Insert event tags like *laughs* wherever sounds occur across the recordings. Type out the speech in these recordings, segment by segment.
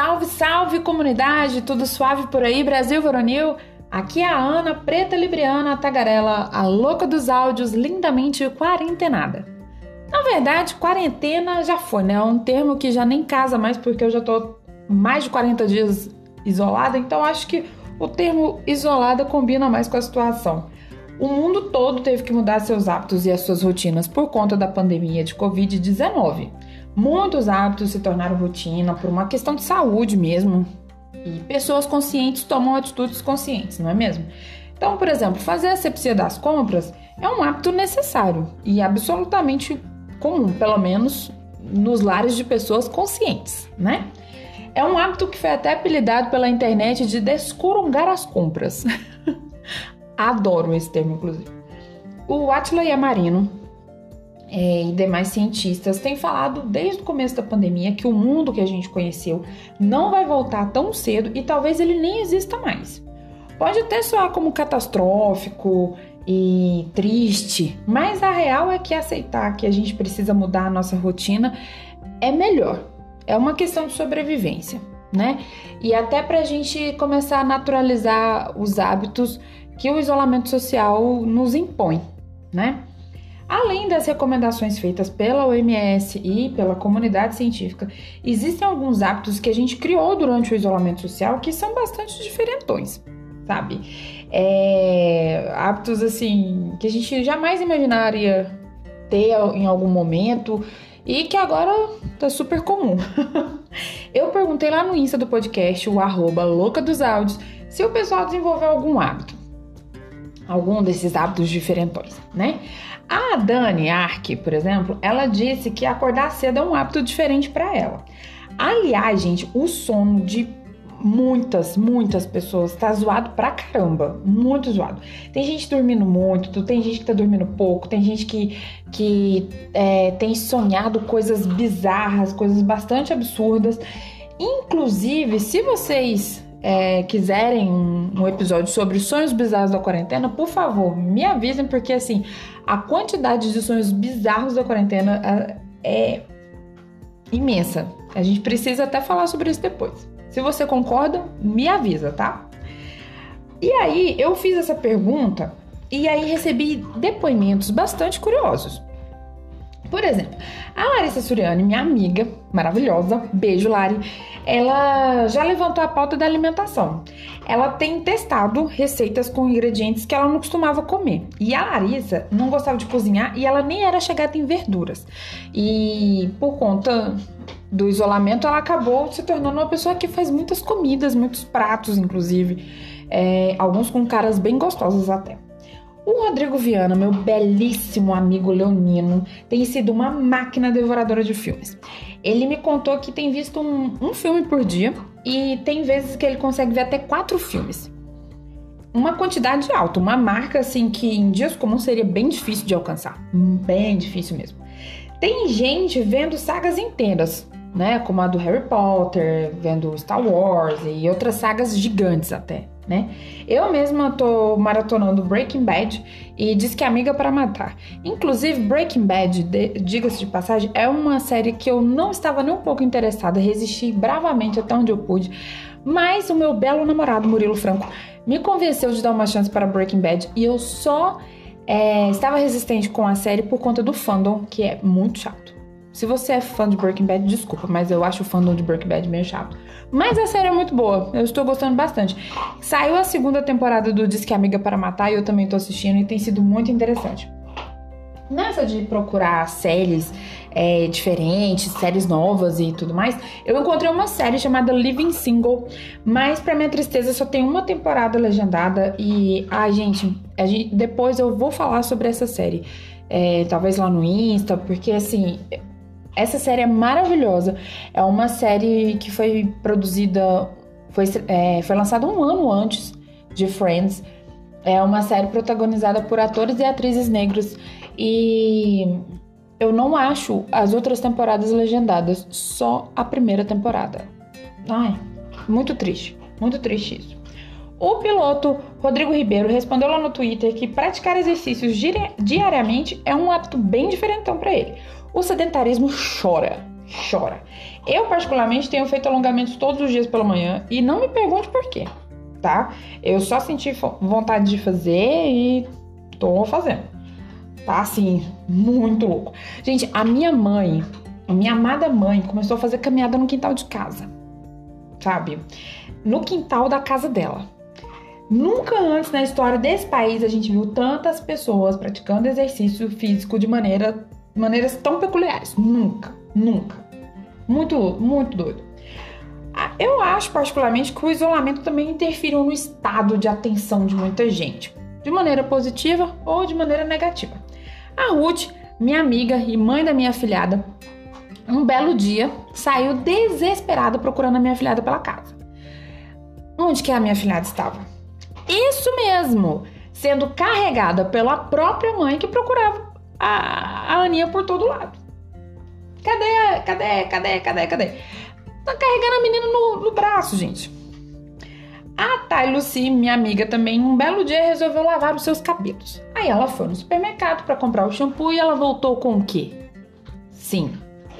Salve, salve comunidade, tudo suave por aí, Brasil Voronil? Aqui é a Ana, preta libriana, tagarela, a louca dos áudios, lindamente quarentenada. Na verdade, quarentena já foi, né? É um termo que já nem casa mais porque eu já tô mais de 40 dias isolada, então acho que o termo isolada combina mais com a situação. O mundo todo teve que mudar seus hábitos e as suas rotinas por conta da pandemia de Covid-19. Muitos hábitos se tornaram rotina por uma questão de saúde mesmo. E pessoas conscientes tomam atitudes conscientes, não é mesmo? Então, por exemplo, fazer a asepsia das compras é um hábito necessário e absolutamente comum, pelo menos nos lares de pessoas conscientes, né? É um hábito que foi até apelidado pela internet de descorongar as compras. *laughs* Adoro esse termo, inclusive. O Atila Yamarino é, e demais cientistas têm falado desde o começo da pandemia que o mundo que a gente conheceu não vai voltar tão cedo e talvez ele nem exista mais. Pode até soar como catastrófico e triste, mas a real é que aceitar que a gente precisa mudar a nossa rotina é melhor. É uma questão de sobrevivência, né? E até para a gente começar a naturalizar os hábitos que o isolamento social nos impõe, né? Além das recomendações feitas pela OMS e pela comunidade científica, existem alguns hábitos que a gente criou durante o isolamento social que são bastante diferentões, sabe? É, hábitos assim que a gente jamais imaginaria ter em algum momento e que agora tá super comum. *laughs* Eu perguntei lá no Insta do podcast, o arroba louca dos áudios, se o pessoal desenvolveu algum hábito algum desses hábitos diferentões, né? A Dani Ark, por exemplo, ela disse que acordar cedo é um hábito diferente para ela. Aliás, gente, o sono de muitas, muitas pessoas tá zoado pra caramba, muito zoado. Tem gente dormindo muito, tem gente que tá dormindo pouco, tem gente que, que é, tem sonhado coisas bizarras, coisas bastante absurdas. Inclusive, se vocês é, quiserem um, episódio sobre sonhos bizarros da quarentena, por favor, me avisem, porque assim, a quantidade de sonhos bizarros da quarentena é, é imensa. A gente precisa até falar sobre isso depois. Se você concorda, me avisa, tá? E aí, eu fiz essa pergunta e aí recebi depoimentos bastante curiosos. Por exemplo, a Larissa Suriani, minha amiga maravilhosa, beijo Lari, ela já levantou a pauta da alimentação. Ela tem testado receitas com ingredientes que ela não costumava comer. E a Larissa não gostava de cozinhar e ela nem era chegada em verduras. E por conta do isolamento, ela acabou se tornando uma pessoa que faz muitas comidas, muitos pratos, inclusive, é, alguns com caras bem gostosos até. O Rodrigo Viana, meu belíssimo amigo leonino, tem sido uma máquina devoradora de filmes. Ele me contou que tem visto um, um filme por dia e tem vezes que ele consegue ver até quatro filmes. Uma quantidade alta, uma marca assim que em dias comuns seria bem difícil de alcançar. Bem difícil mesmo. Tem gente vendo sagas inteiras, né? Como a do Harry Potter, vendo Star Wars e outras sagas gigantes até né? Eu mesma tô maratonando Breaking Bad e diz que é amiga para matar. Inclusive, Breaking Bad, diga-se de passagem, é uma série que eu não estava nem um pouco interessada, resisti bravamente até onde eu pude. Mas o meu belo namorado Murilo Franco me convenceu de dar uma chance para Breaking Bad e eu só é, estava resistente com a série por conta do fandom, que é muito chato. Se você é fã de Breaking Bad, desculpa, mas eu acho o fandom de Breaking Bad meio chato. Mas a série é muito boa, eu estou gostando bastante. Saiu a segunda temporada do Disque Amiga para Matar e eu também estou assistindo e tem sido muito interessante. Nessa de procurar séries é, diferentes, séries novas e tudo mais, eu encontrei uma série chamada Living Single, mas para minha tristeza só tem uma temporada legendada e, ai gente, gente depois eu vou falar sobre essa série, é, talvez lá no Insta, porque assim, essa série é maravilhosa. É uma série que foi produzida, foi, é, foi lançada um ano antes de Friends. É uma série protagonizada por atores e atrizes negros. E eu não acho as outras temporadas legendadas, só a primeira temporada. Ai, muito triste, muito triste isso. O piloto Rodrigo Ribeiro respondeu lá no Twitter que praticar exercícios diariamente é um hábito bem diferentão para ele. O sedentarismo chora. chora. Eu, particularmente, tenho feito alongamentos todos os dias pela manhã e não me pergunte por quê, tá? Eu só senti vontade de fazer e tô fazendo. Tá assim, muito louco. Gente, a minha mãe, a minha amada mãe, começou a fazer caminhada no quintal de casa, sabe? No quintal da casa dela. Nunca antes na história desse país a gente viu tantas pessoas praticando exercício físico de maneira, maneiras tão peculiares. Nunca, nunca. Muito, muito doido. Ah, eu acho particularmente que o isolamento também interferiu no estado de atenção de muita gente, de maneira positiva ou de maneira negativa. A Ruth, minha amiga e mãe da minha filhada, um belo dia saiu desesperada procurando a minha filhada pela casa. Onde que a minha filhada estava? Isso mesmo! Sendo carregada pela própria mãe que procurava a, a Aninha por todo lado. Cadê? Cadê? Cadê? Cadê? Cadê? Tá carregando a menina no, no braço, gente. A Thay Lucy, minha amiga também, um belo dia resolveu lavar os seus cabelos. Aí ela foi no supermercado para comprar o shampoo e ela voltou com o quê? Sim,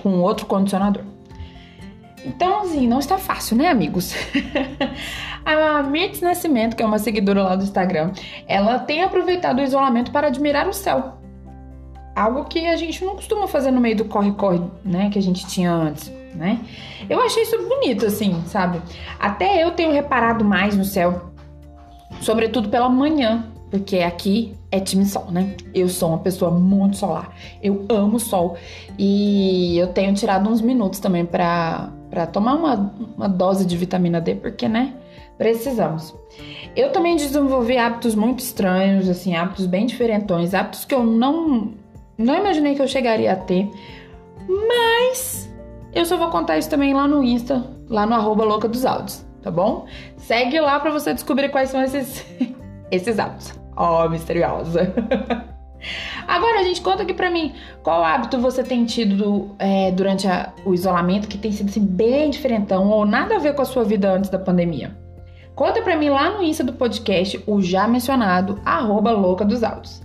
com outro condicionador. Então, assim, não está fácil, né, amigos? *laughs* a Mirtz Nascimento, que é uma seguidora lá do Instagram, ela tem aproveitado o isolamento para admirar o céu. Algo que a gente não costuma fazer no meio do corre-corre, né, que a gente tinha antes, né? Eu achei isso bonito, assim, sabe? Até eu tenho reparado mais no céu, sobretudo pela manhã, porque aqui é time sol, né? Eu sou uma pessoa muito solar. Eu amo sol e eu tenho tirado uns minutos também para para tomar uma, uma dose de vitamina D, porque, né? Precisamos. Eu também desenvolvi hábitos muito estranhos, assim, hábitos bem diferentões, hábitos que eu não não imaginei que eu chegaria a ter, mas eu só vou contar isso também lá no Insta, lá no arroba louca dos áudios, tá bom? Segue lá para você descobrir quais são esses *laughs* esses hábitos. Ó, oh, misteriosa. *laughs* Agora, gente, conta aqui pra mim qual hábito você tem tido é, durante a, o isolamento que tem sido assim, bem diferentão ou nada a ver com a sua vida antes da pandemia. Conta pra mim lá no Insta do podcast, o já mencionado, arroba louca dos áudios.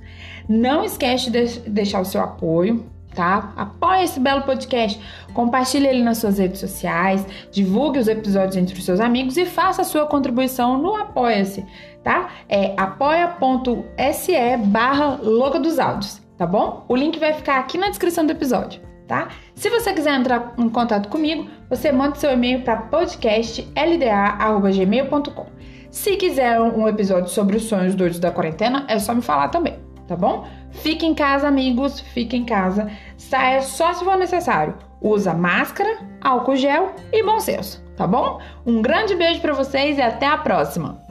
Não esquece de deixar o seu apoio, tá? Apoie esse belo podcast, compartilhe ele nas suas redes sociais, divulgue os episódios entre os seus amigos e faça a sua contribuição no Apoia-se, tá? É apoia.se barra louca dos áudios, tá bom? O link vai ficar aqui na descrição do episódio, tá? Se você quiser entrar em contato comigo, você manda seu e-mail para podcastlda.gmail.com. Se quiser um episódio sobre os sonhos doidos da quarentena, é só me falar também tá bom? Fique em casa, amigos, fique em casa. Saia só se for necessário. Usa máscara, álcool gel e bom senso, tá bom? Um grande beijo para vocês e até a próxima.